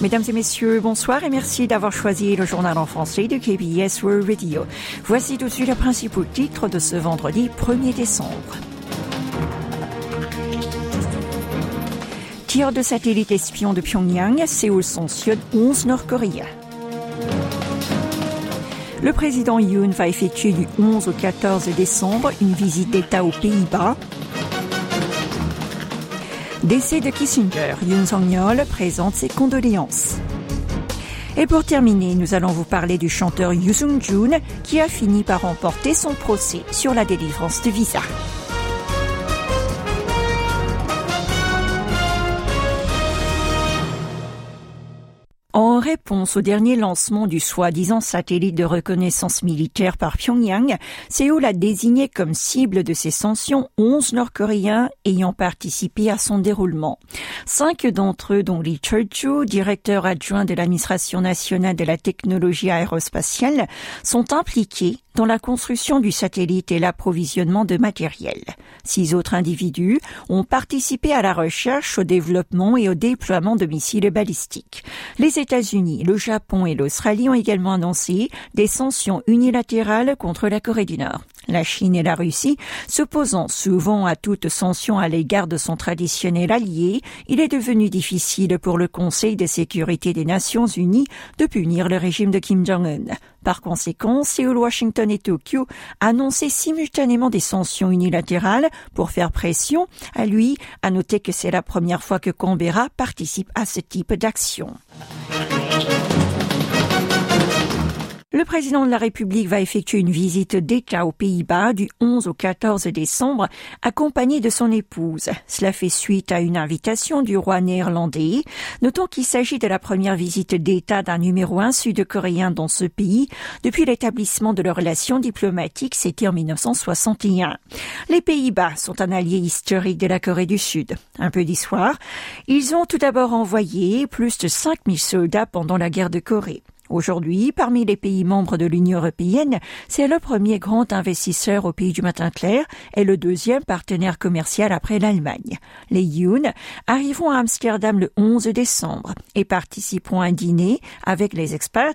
Mesdames et messieurs, bonsoir et merci d'avoir choisi le journal en français de KBS World Radio. Voici tout de suite les principaux titres de ce vendredi 1er décembre. Tir de satellite espion de Pyongyang, Séoul sanctionne 11 Nord-Coréens. Le président Yoon va effectuer du 11 au 14 décembre une visite d'État aux Pays-Bas Décès de Kissinger, Yoon Song-yeol présente ses condoléances. Et pour terminer, nous allons vous parler du chanteur Yoo Sung-joon qui a fini par remporter son procès sur la délivrance de visa. Réponse au dernier lancement du soi-disant satellite de reconnaissance militaire par Pyongyang, Séoul a désigné comme cible de ses sanctions 11 Nord-Coréens ayant participé à son déroulement. Cinq d'entre eux, dont Lee chul directeur adjoint de l'administration nationale de la technologie aérospatiale, sont impliqués dans la construction du satellite et l'approvisionnement de matériel. Six autres individus ont participé à la recherche, au développement et au déploiement de missiles balistiques. Les États-Unis, le Japon et l'Australie ont également annoncé des sanctions unilatérales contre la Corée du Nord. La Chine et la Russie, s'opposant souvent à toute sanction à l'égard de son traditionnel allié, il est devenu difficile pour le Conseil de sécurité des Nations Unies de punir le régime de Kim Jong-un. Par conséquent, Séoul, Washington et Tokyo annonçaient simultanément des sanctions unilatérales pour faire pression. À lui, à noter que c'est la première fois que Canberra participe à ce type d'action. Le président de la République va effectuer une visite d'État aux Pays-Bas du 11 au 14 décembre, accompagné de son épouse. Cela fait suite à une invitation du roi néerlandais. Notons qu'il s'agit de la première visite d'État d'un numéro un sud-coréen dans ce pays depuis l'établissement de leurs relations diplomatiques, c'était en 1961. Les Pays-Bas sont un allié historique de la Corée du Sud. Un peu d'histoire. Ils ont tout d'abord envoyé plus de 5000 soldats pendant la guerre de Corée. Aujourd'hui, parmi les pays membres de l'Union européenne, c'est le premier grand investisseur au pays du matin clair et le deuxième partenaire commercial après l'Allemagne. Les Yoon arriveront à Amsterdam le 11 décembre et participeront à un dîner avec les experts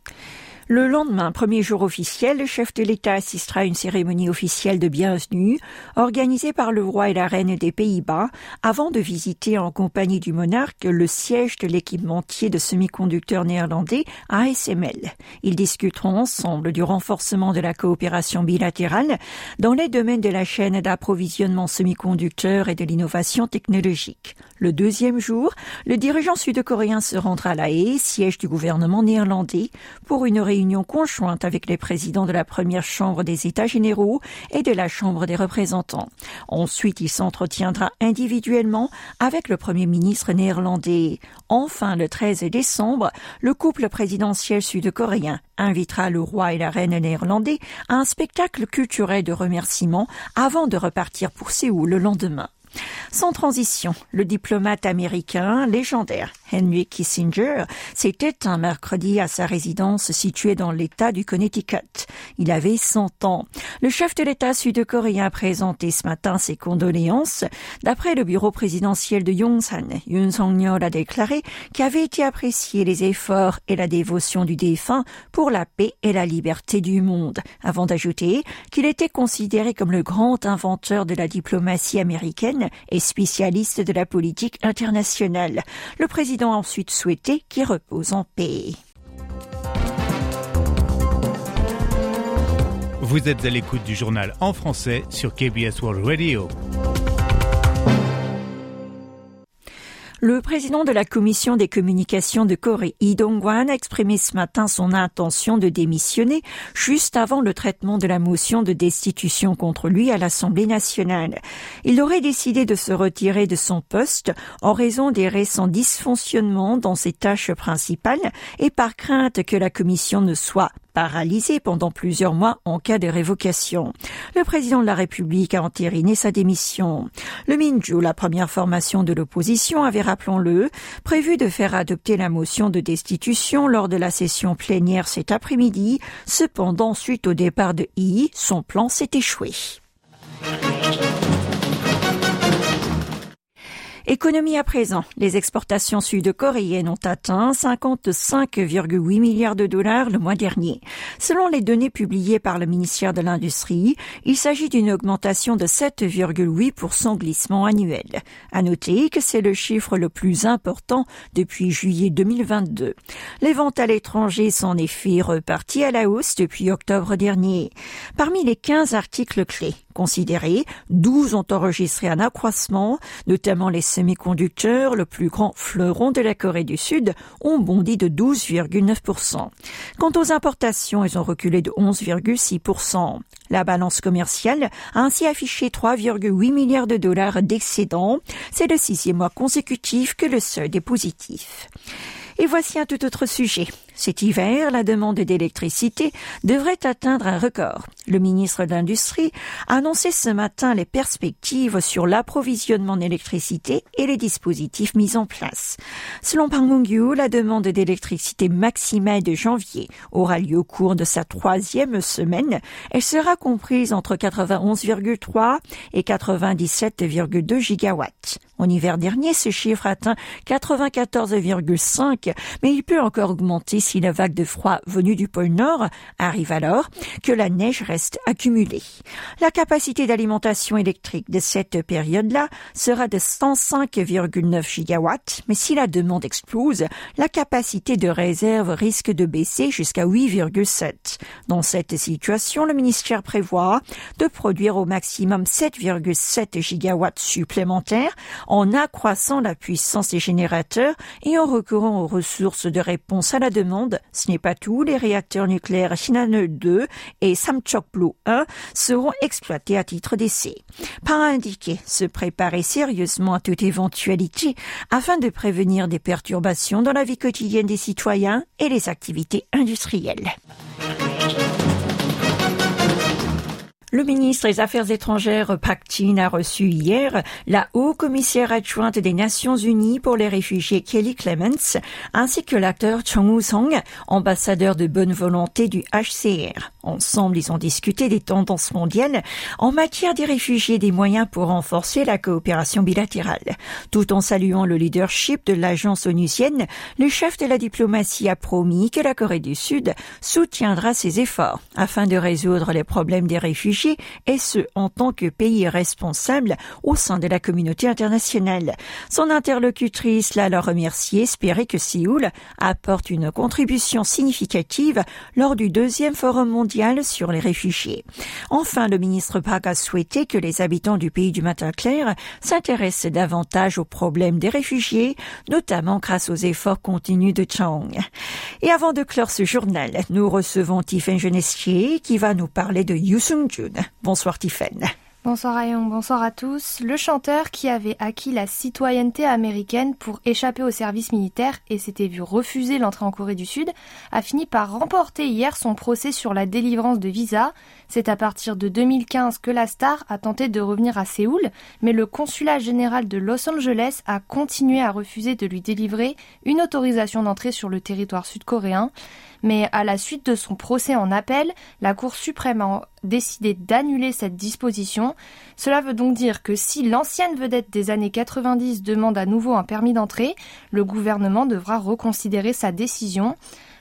le lendemain, premier jour officiel, le chef de l'État assistera à une cérémonie officielle de bienvenue organisée par le roi et la reine des Pays-Bas avant de visiter en compagnie du monarque le siège de l'équipementier de semi-conducteurs néerlandais ASML. Ils discuteront ensemble du renforcement de la coopération bilatérale dans les domaines de la chaîne d'approvisionnement semi-conducteurs et de l'innovation technologique. Le deuxième jour, le dirigeant sud-coréen se rendra à La Haye, siège du gouvernement néerlandais, pour une réunion conjointe avec les présidents de la première chambre des États généraux et de la chambre des représentants. Ensuite, il s'entretiendra individuellement avec le premier ministre néerlandais. Enfin, le 13 décembre, le couple présidentiel sud-coréen invitera le roi et la reine néerlandais à un spectacle culturel de remerciements avant de repartir pour Séoul le lendemain. Sans transition, le diplomate américain légendaire Henry Kissinger s'était un mercredi à sa résidence située dans l'État du Connecticut. Il avait 100 ans. Le chef de l'État sud-coréen a présenté ce matin ses condoléances. D'après le bureau présidentiel de Yongsan, Yoon Song-yeol a déclaré qu'avaient été appréciés les efforts et la dévotion du défunt pour la paix et la liberté du monde, avant d'ajouter qu'il était considéré comme le grand inventeur de la diplomatie américaine spécialiste de la politique internationale. Le président a ensuite souhaité qu'il repose en paix. Vous êtes à l'écoute du journal en français sur KBS World Radio. Le président de la commission des communications de Corée, Lee Dong-kwan, a exprimé ce matin son intention de démissionner juste avant le traitement de la motion de destitution contre lui à l'Assemblée nationale. Il aurait décidé de se retirer de son poste en raison des récents dysfonctionnements dans ses tâches principales et par crainte que la commission ne soit paralysé pendant plusieurs mois en cas de révocation. Le président de la République a entériné sa démission. Le Minju, la première formation de l'opposition, avait, rappelons-le, prévu de faire adopter la motion de destitution lors de la session plénière cet après-midi. Cependant, suite au départ de I, son plan s'est échoué. Économie à présent. Les exportations sud-coréennes ont atteint 55,8 milliards de dollars le mois dernier. Selon les données publiées par le ministère de l'Industrie, il s'agit d'une augmentation de 7,8% glissement annuel. À noter que c'est le chiffre le plus important depuis juillet 2022. Les ventes à l'étranger sont en effet reparties à la hausse depuis octobre dernier. Parmi les 15 articles clés, considérés, 12 ont enregistré un accroissement, notamment les semi-conducteurs, le plus grand fleuron de la Corée du Sud, ont bondi de 12,9%. Quant aux importations, elles ont reculé de 11,6%. La balance commerciale a ainsi affiché 3,8 milliards de dollars d'excédent. C'est le sixième mois consécutif que le solde est positif. Et voici un tout autre sujet. Cet hiver, la demande d'électricité devrait atteindre un record. Le ministre de l'Industrie a annoncé ce matin les perspectives sur l'approvisionnement d'électricité et les dispositifs mis en place. Selon Pang la demande d'électricité maximale de janvier aura lieu au cours de sa troisième semaine. Elle sera comprise entre 91,3 et 97,2 gigawatts. En hiver dernier, ce chiffre atteint 94,5, mais il peut encore augmenter si la vague de froid venue du pôle Nord arrive alors que la neige reste accumulée. La capacité d'alimentation électrique de cette période-là sera de 105,9 gigawatts, mais si la demande explose, la capacité de réserve risque de baisser jusqu'à 8,7. Dans cette situation, le ministère prévoit de produire au maximum 7,7 gigawatts supplémentaires en accroissant la puissance des générateurs et en recourant aux ressources de réponse à la demande ce n'est pas tout. Les réacteurs nucléaires Shinano 2 et Samchok Blue 1 seront exploités à titre d'essai. Par indiquer se préparer sérieusement à toute éventualité afin de prévenir des perturbations dans la vie quotidienne des citoyens et les activités industrielles. Le ministre des Affaires étrangères Pak Jin a reçu hier la haut-commissaire adjointe des Nations Unies pour les réfugiés Kelly Clements, ainsi que l'acteur Chung Woo-song, ambassadeur de bonne volonté du HCR. Ensemble, ils ont discuté des tendances mondiales en matière des réfugiés et des moyens pour renforcer la coopération bilatérale. Tout en saluant le leadership de l'agence onusienne, le chef de la diplomatie a promis que la Corée du Sud soutiendra ses efforts afin de résoudre les problèmes des réfugiés et ce, en tant que pays responsable au sein de la communauté internationale. Son interlocutrice l'a alors remercié, espérer que Séoul apporte une contribution significative lors du deuxième forum mondial sur les réfugiés. Enfin, le ministre Park a souhaité que les habitants du pays du matin clair s'intéressent davantage aux problèmes des réfugiés, notamment grâce aux efforts continus de Chang. Et avant de clore ce journal, nous recevons Tiffen Genestier qui va nous parler de Yusung Jun. Bonsoir Tiffaine. Bonsoir Ayon, bonsoir à tous. Le chanteur qui avait acquis la citoyenneté américaine pour échapper au service militaire et s'était vu refuser l'entrée en Corée du Sud a fini par remporter hier son procès sur la délivrance de visa. C'est à partir de 2015 que la star a tenté de revenir à Séoul, mais le consulat général de Los Angeles a continué à refuser de lui délivrer une autorisation d'entrée sur le territoire sud-coréen mais à la suite de son procès en appel, la Cour suprême a décidé d'annuler cette disposition. Cela veut donc dire que si l'ancienne vedette des années 90 demande à nouveau un permis d'entrée, le gouvernement devra reconsidérer sa décision.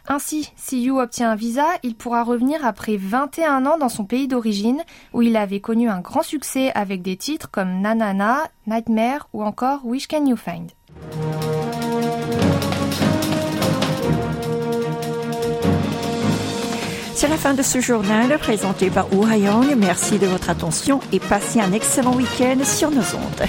Ainsi, si Yu obtient un visa, il pourra revenir après 21 ans dans son pays d'origine, où il avait connu un grand succès avec des titres comme Nanana, Nightmare ou encore Which Can You Find. La fin de ce journal présenté par Hayong. Merci de votre attention et passez un excellent week-end sur nos ondes.